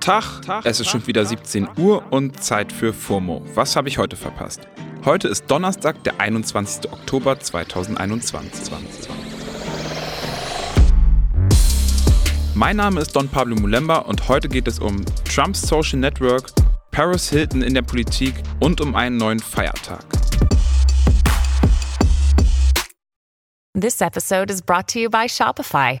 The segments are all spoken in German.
Tag, es ist schon wieder 17 Uhr und Zeit für FOMO. Was habe ich heute verpasst? Heute ist Donnerstag, der 21. Oktober 2021. Mein Name ist Don Pablo Mulemba und heute geht es um Trumps Social Network, Paris Hilton in der Politik und um einen neuen Feiertag. This episode is brought to you by Shopify.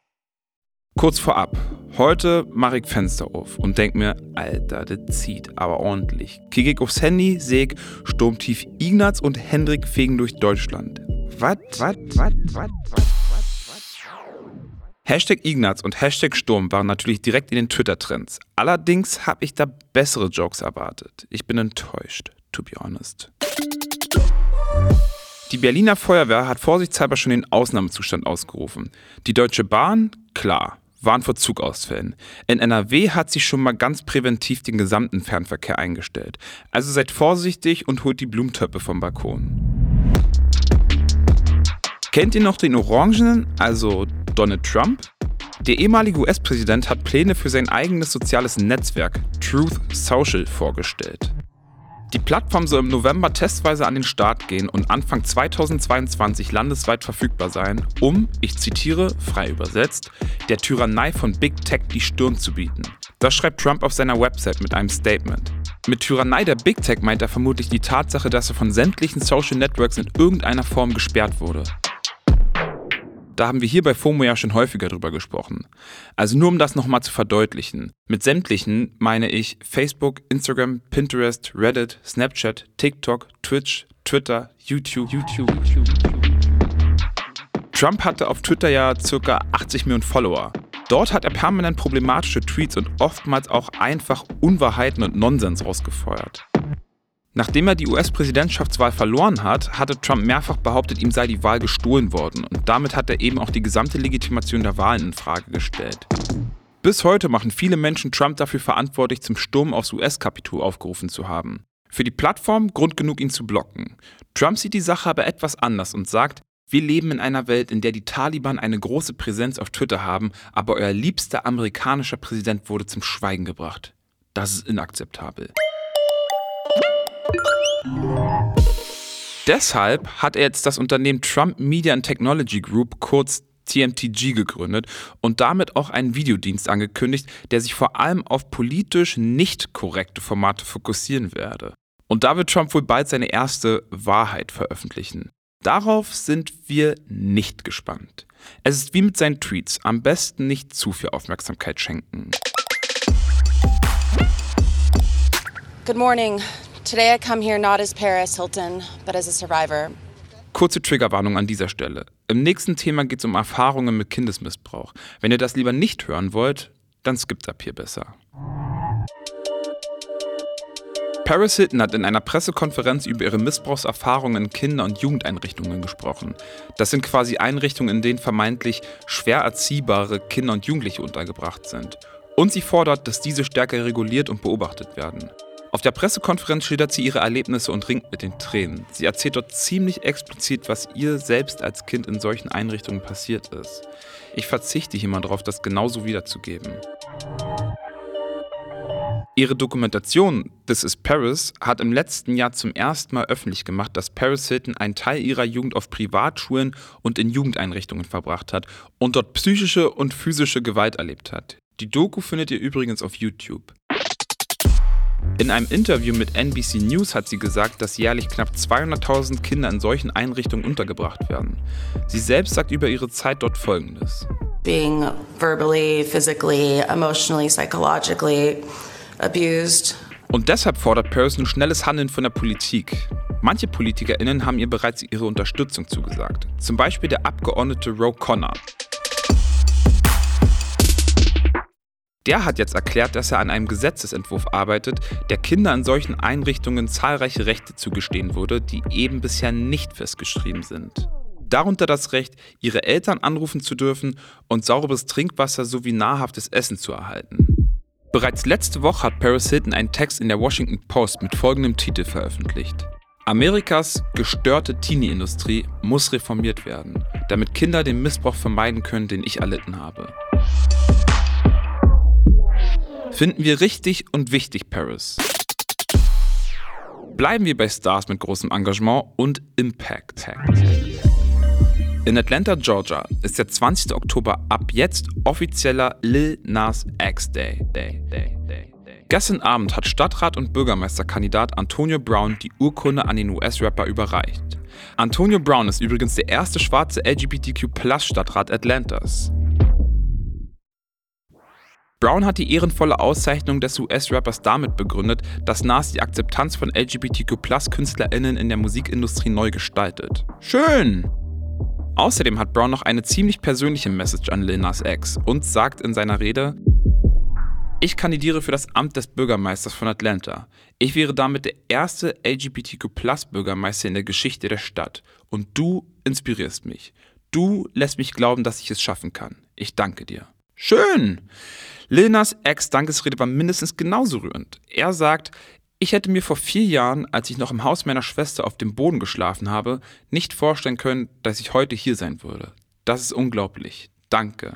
Kurz vorab, heute mache ich Fenster auf und denk mir, Alter, das zieht aber ordentlich. Kick ich aufs Handy, seh Sturmtief Ignaz und Hendrik fegen durch Deutschland. Was, was, was, was? Hashtag Ignaz und Hashtag Sturm waren natürlich direkt in den Twitter-Trends. Allerdings habe ich da bessere Jokes erwartet. Ich bin enttäuscht, to be honest. Die Berliner Feuerwehr hat vorsichtshalber schon den Ausnahmezustand ausgerufen. Die Deutsche Bahn, klar waren vor Zugausfällen. In NRW hat sich schon mal ganz präventiv den gesamten Fernverkehr eingestellt. Also seid vorsichtig und holt die Blumentöpfe vom Balkon. Kennt ihr noch den Orangenen, also Donald Trump? Der ehemalige US-Präsident hat Pläne für sein eigenes soziales Netzwerk Truth Social vorgestellt. Die Plattform soll im November testweise an den Start gehen und Anfang 2022 landesweit verfügbar sein, um, ich zitiere, frei übersetzt, der Tyrannei von Big Tech die Stirn zu bieten. Das schreibt Trump auf seiner Website mit einem Statement. Mit Tyrannei der Big Tech meint er vermutlich die Tatsache, dass er von sämtlichen Social Networks in irgendeiner Form gesperrt wurde. Da haben wir hier bei FOMO ja schon häufiger drüber gesprochen. Also nur um das nochmal zu verdeutlichen. Mit sämtlichen meine ich Facebook, Instagram, Pinterest, Reddit, Snapchat, TikTok, Twitch, Twitter, YouTube, YouTube. Trump hatte auf Twitter ja ca. 80 Millionen Follower. Dort hat er permanent problematische Tweets und oftmals auch einfach Unwahrheiten und Nonsens rausgefeuert. Nachdem er die US-Präsidentschaftswahl verloren hat, hatte Trump mehrfach behauptet, ihm sei die Wahl gestohlen worden und damit hat er eben auch die gesamte Legitimation der Wahlen in Frage gestellt. Bis heute machen viele Menschen Trump dafür verantwortlich, zum Sturm aufs US-Kapitol aufgerufen zu haben. Für die Plattform Grund genug, ihn zu blocken. Trump sieht die Sache aber etwas anders und sagt, wir leben in einer Welt, in der die Taliban eine große Präsenz auf Twitter haben, aber euer liebster amerikanischer Präsident wurde zum Schweigen gebracht. Das ist inakzeptabel. Deshalb hat er jetzt das Unternehmen Trump Media and Technology Group, kurz TMTG, gegründet und damit auch einen Videodienst angekündigt, der sich vor allem auf politisch nicht korrekte Formate fokussieren werde. Und da wird Trump wohl bald seine erste Wahrheit veröffentlichen. Darauf sind wir nicht gespannt. Es ist wie mit seinen Tweets, am besten nicht zu viel Aufmerksamkeit schenken. Good morning. Today I come here not as Paris Hilton, but as a survivor. Kurze Triggerwarnung an dieser Stelle. Im nächsten Thema geht es um Erfahrungen mit Kindesmissbrauch. Wenn ihr das lieber nicht hören wollt, dann skippt ab hier besser. Paris Hilton hat in einer Pressekonferenz über ihre Missbrauchserfahrungen in Kinder- und Jugendeinrichtungen gesprochen. Das sind quasi Einrichtungen, in denen vermeintlich schwer erziehbare Kinder und Jugendliche untergebracht sind. Und sie fordert, dass diese stärker reguliert und beobachtet werden. Auf der Pressekonferenz schildert sie ihre Erlebnisse und ringt mit den Tränen. Sie erzählt dort ziemlich explizit, was ihr selbst als Kind in solchen Einrichtungen passiert ist. Ich verzichte hier mal darauf, das genauso wiederzugeben. Ihre Dokumentation This is Paris hat im letzten Jahr zum ersten Mal öffentlich gemacht, dass Paris Hilton einen Teil ihrer Jugend auf Privatschulen und in Jugendeinrichtungen verbracht hat und dort psychische und physische Gewalt erlebt hat. Die Doku findet ihr übrigens auf YouTube. In einem Interview mit NBC News hat sie gesagt, dass jährlich knapp 200.000 Kinder in solchen Einrichtungen untergebracht werden. Sie selbst sagt über ihre Zeit dort Folgendes. Being verbally, physically, emotionally, psychologically abused. Und deshalb fordert Paris nun schnelles Handeln von der Politik. Manche PolitikerInnen haben ihr bereits ihre Unterstützung zugesagt. Zum Beispiel der Abgeordnete Ro Connor. Der hat jetzt erklärt, dass er an einem Gesetzesentwurf arbeitet, der Kinder in solchen Einrichtungen zahlreiche Rechte zugestehen würde, die eben bisher nicht festgeschrieben sind. Darunter das Recht, ihre Eltern anrufen zu dürfen und sauberes Trinkwasser sowie nahrhaftes Essen zu erhalten. Bereits letzte Woche hat Paris Hilton einen Text in der Washington Post mit folgendem Titel veröffentlicht. Amerikas gestörte Teenie-Industrie muss reformiert werden, damit Kinder den Missbrauch vermeiden können, den ich erlitten habe. Finden wir richtig und wichtig, Paris. Bleiben wir bei Stars mit großem Engagement und Impact. In Atlanta, Georgia ist der 20. Oktober ab jetzt offizieller Lil Nas X Day. Day, Day, Day. Gestern Abend hat Stadtrat und Bürgermeisterkandidat Antonio Brown die Urkunde an den US-Rapper überreicht. Antonio Brown ist übrigens der erste schwarze LGBTQ-Plus-Stadtrat Atlantas. Brown hat die ehrenvolle Auszeichnung des US-Rappers damit begründet, dass Nas die Akzeptanz von LGBTQ-Plus-KünstlerInnen in der Musikindustrie neu gestaltet. Schön! Außerdem hat Brown noch eine ziemlich persönliche Message an Lil Nas X und sagt in seiner Rede, ich kandidiere für das Amt des Bürgermeisters von Atlanta. Ich wäre damit der erste LGBTQ-Plus-Bürgermeister in der Geschichte der Stadt. Und du inspirierst mich. Du lässt mich glauben, dass ich es schaffen kann. Ich danke dir. Schön! Lil Nas Ex Dankesrede war mindestens genauso rührend. Er sagt, ich hätte mir vor vier Jahren, als ich noch im Haus meiner Schwester auf dem Boden geschlafen habe, nicht vorstellen können, dass ich heute hier sein würde. Das ist unglaublich. Danke.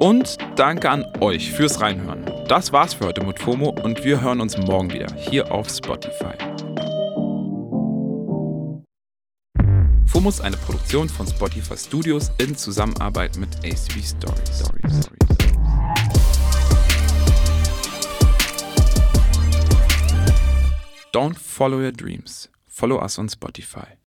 Und danke an euch fürs Reinhören. Das war's für heute mit FOMO und wir hören uns morgen wieder hier auf Spotify. Ist eine Produktion von Spotify Studios in Zusammenarbeit mit ACB Stories. Stories, Stories. Don't follow your dreams. Follow us on Spotify.